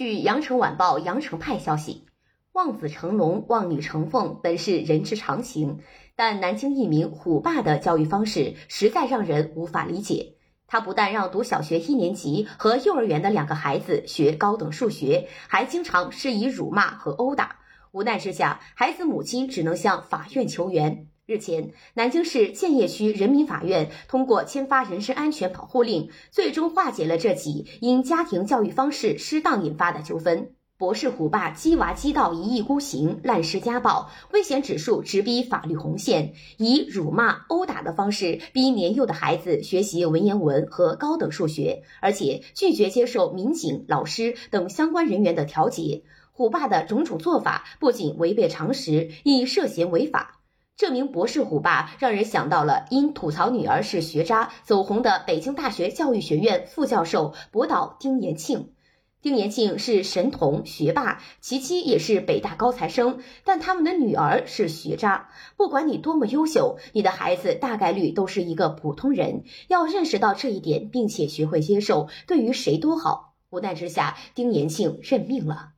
据《羊城晚报》羊城派消息，望子成龙、望女成凤本是人之常情，但南京一名虎爸的教育方式实在让人无法理解。他不但让读小学一年级和幼儿园的两个孩子学高等数学，还经常施以辱骂和殴打。无奈之下，孩子母亲只能向法院求援。日前，南京市建邺区人民法院通过签发人身安全保护令，最终化解了这起因家庭教育方式失当引发的纠纷。博士虎爸鸡娃鸡到一意孤行，滥施家暴，危险指数直逼法律红线，以辱骂、殴打的方式逼年幼的孩子学习文言文和高等数学，而且拒绝接受民警、老师等相关人员的调解。虎爸的种种做法不仅违背常识，亦涉嫌违法。这名博士虎爸让人想到了因吐槽女儿是学渣走红的北京大学教育学院副教授博导丁延庆。丁延庆是神童学霸，其妻也是北大高材生，但他们的女儿是学渣。不管你多么优秀，你的孩子大概率都是一个普通人。要认识到这一点，并且学会接受，对于谁都好。无奈之下，丁延庆认命了。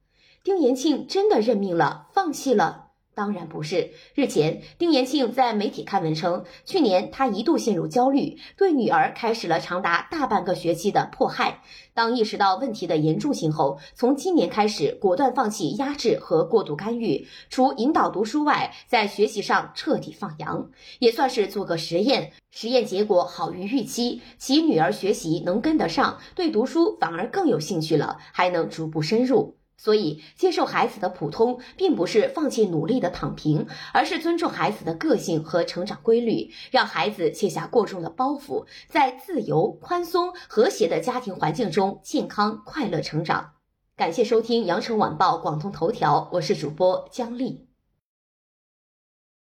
丁延庆真的认命了，放弃了。当然不是。日前，丁延庆在媒体刊文称，去年他一度陷入焦虑，对女儿开始了长达大半个学期的迫害。当意识到问题的严重性后，从今年开始果断放弃压制和过度干预，除引导读书外，在学习上彻底放羊，也算是做个实验。实验结果好于预期，其女儿学习能跟得上，对读书反而更有兴趣了，还能逐步深入。所以，接受孩子的普通，并不是放弃努力的躺平，而是尊重孩子的个性和成长规律，让孩子卸下过重的包袱，在自由、宽松、和谐的家庭环境中健康快乐成长。感谢收听羊城晚报广东头条，我是主播姜丽。